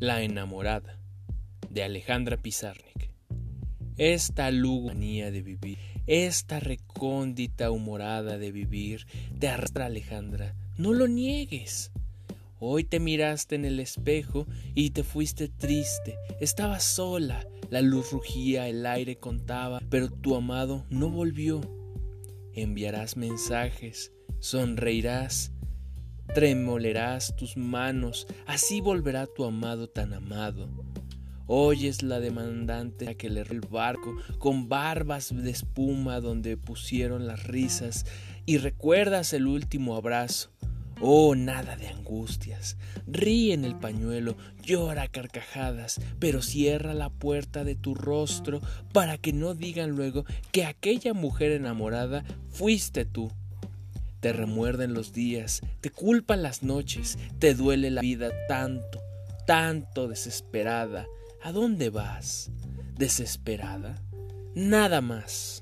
La enamorada de Alejandra Pizarnik. Esta manía de vivir, esta recóndita humorada de vivir, te arrastra Alejandra. No lo niegues. Hoy te miraste en el espejo y te fuiste triste. Estabas sola, la luz rugía, el aire contaba, pero tu amado no volvió. Enviarás mensajes, sonreirás, tremolerás tus manos, así volverá tu amado tan amado. Oyes la demandante que le el barco con barbas de espuma donde pusieron las risas y recuerdas el último abrazo. Oh, nada de angustias. Ríe en el pañuelo, llora carcajadas, pero cierra la puerta de tu rostro para que no digan luego que aquella mujer enamorada fuiste tú. Te remuerden los días, te culpan las noches, te duele la vida tanto, tanto desesperada. ¿A dónde vas? ¿Desesperada? Nada más.